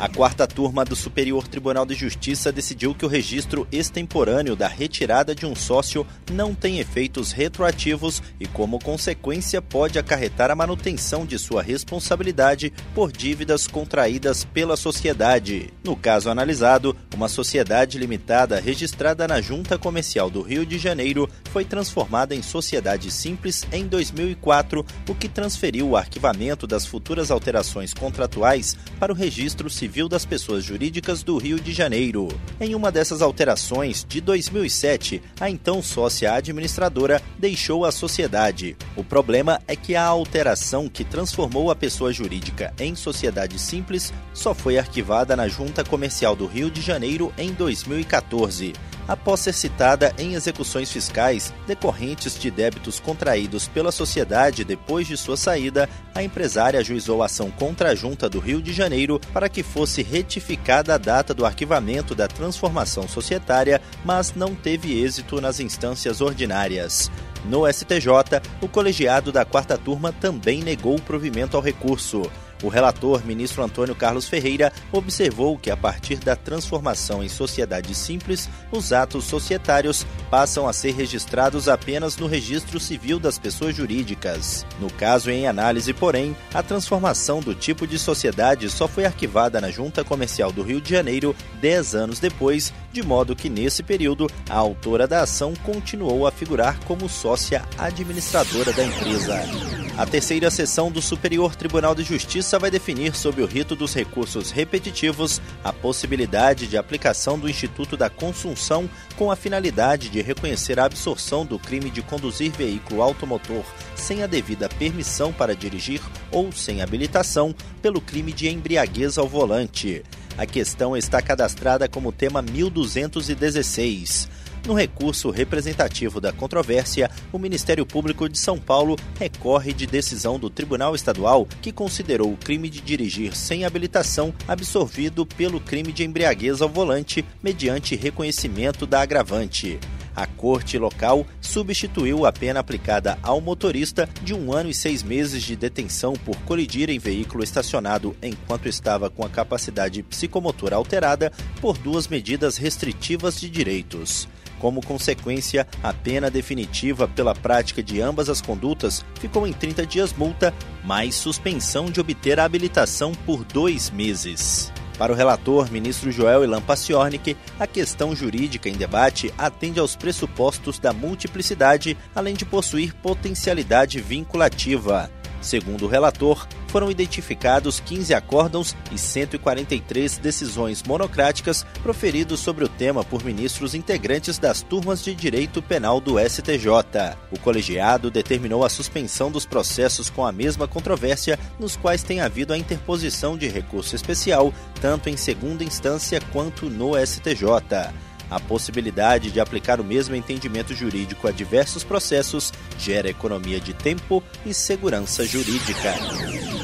A quarta turma do Superior Tribunal de Justiça decidiu que o registro extemporâneo da retirada de um sócio não tem efeitos retroativos e, como consequência, pode acarretar a manutenção de sua responsabilidade por dívidas contraídas pela sociedade. No caso analisado, uma sociedade limitada registrada na Junta Comercial do Rio de Janeiro foi transformada em sociedade simples em 2004, o que transferiu o arquivamento das futuras alterações contratuais para o registro civil Civil das Pessoas Jurídicas do Rio de Janeiro. Em uma dessas alterações, de 2007, a então sócia administradora deixou a sociedade. O problema é que a alteração que transformou a pessoa jurídica em sociedade simples só foi arquivada na Junta Comercial do Rio de Janeiro em 2014 após ser citada em execuções fiscais decorrentes de débitos contraídos pela sociedade depois de sua saída, a empresária ajuizou ação contra a Junta do Rio de Janeiro para que fosse retificada a data do arquivamento da transformação societária, mas não teve êxito nas instâncias ordinárias. No STJ, o colegiado da quarta turma também negou o provimento ao recurso. O relator, ministro Antônio Carlos Ferreira, observou que a partir da transformação em sociedade simples, os atos societários passam a ser registrados apenas no registro civil das pessoas jurídicas. No caso em análise, porém, a transformação do tipo de sociedade só foi arquivada na Junta Comercial do Rio de Janeiro dez anos depois, de modo que nesse período a autora da ação continuou a figurar como sócia administradora da empresa. A terceira sessão do Superior Tribunal de Justiça vai definir, sob o rito dos recursos repetitivos, a possibilidade de aplicação do Instituto da Consunção com a finalidade de reconhecer a absorção do crime de conduzir veículo automotor sem a devida permissão para dirigir ou sem habilitação pelo crime de embriaguez ao volante. A questão está cadastrada como tema 1216. No recurso representativo da controvérsia, o Ministério Público de São Paulo recorre de decisão do Tribunal Estadual que considerou o crime de dirigir sem habilitação absorvido pelo crime de embriaguez ao volante mediante reconhecimento da agravante. A corte local substituiu a pena aplicada ao motorista de um ano e seis meses de detenção por colidir em veículo estacionado enquanto estava com a capacidade psicomotora alterada por duas medidas restritivas de direitos. Como consequência, a pena definitiva pela prática de ambas as condutas ficou em 30 dias multa, mais suspensão de obter a habilitação por dois meses. Para o relator, ministro Joel Ilan Paciornik, a questão jurídica em debate atende aos pressupostos da multiplicidade, além de possuir potencialidade vinculativa. Segundo o relator, foram identificados 15 acórdãos e 143 decisões monocráticas proferidos sobre o tema por ministros integrantes das turmas de direito penal do STJ. O colegiado determinou a suspensão dos processos com a mesma controvérsia, nos quais tem havido a interposição de recurso especial, tanto em segunda instância quanto no STJ. A possibilidade de aplicar o mesmo entendimento jurídico a diversos processos gera economia de tempo e segurança jurídica.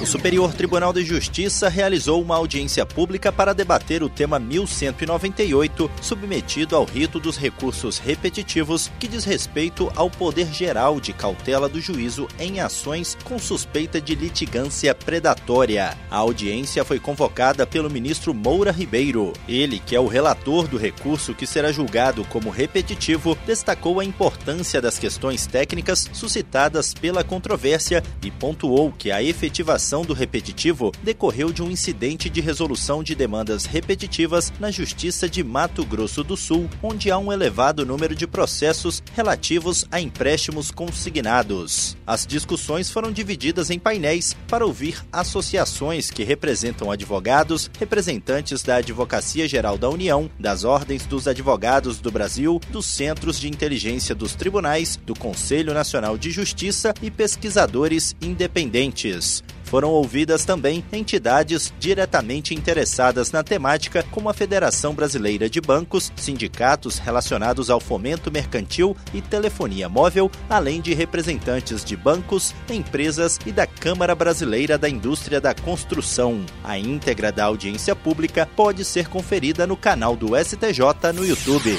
O Superior Tribunal de Justiça realizou uma audiência pública para debater o tema 1198, submetido ao rito dos recursos repetitivos, que diz respeito ao poder geral de cautela do juízo em ações com suspeita de litigância predatória. A audiência foi convocada pelo ministro Moura Ribeiro. Ele, que é o relator do recurso que será julgado como repetitivo, destacou a importância das questões técnicas suscitadas pela controvérsia e pontuou que a efetivação do repetitivo decorreu de um incidente de resolução de demandas repetitivas na Justiça de Mato Grosso do Sul, onde há um elevado número de processos relativos a empréstimos consignados. As discussões foram divididas em painéis para ouvir associações que representam advogados, representantes da Advocacia Geral da União, das Ordens dos Advogados do Brasil, dos Centros de Inteligência dos Tribunais, do Conselho Nacional de Justiça e pesquisadores independentes. Foram ouvidas também entidades diretamente interessadas na temática, como a Federação Brasileira de Bancos, sindicatos relacionados ao fomento mercantil e telefonia móvel, além de representantes de bancos, empresas e da Câmara Brasileira da Indústria da Construção. A íntegra da audiência pública pode ser conferida no canal do STJ no YouTube.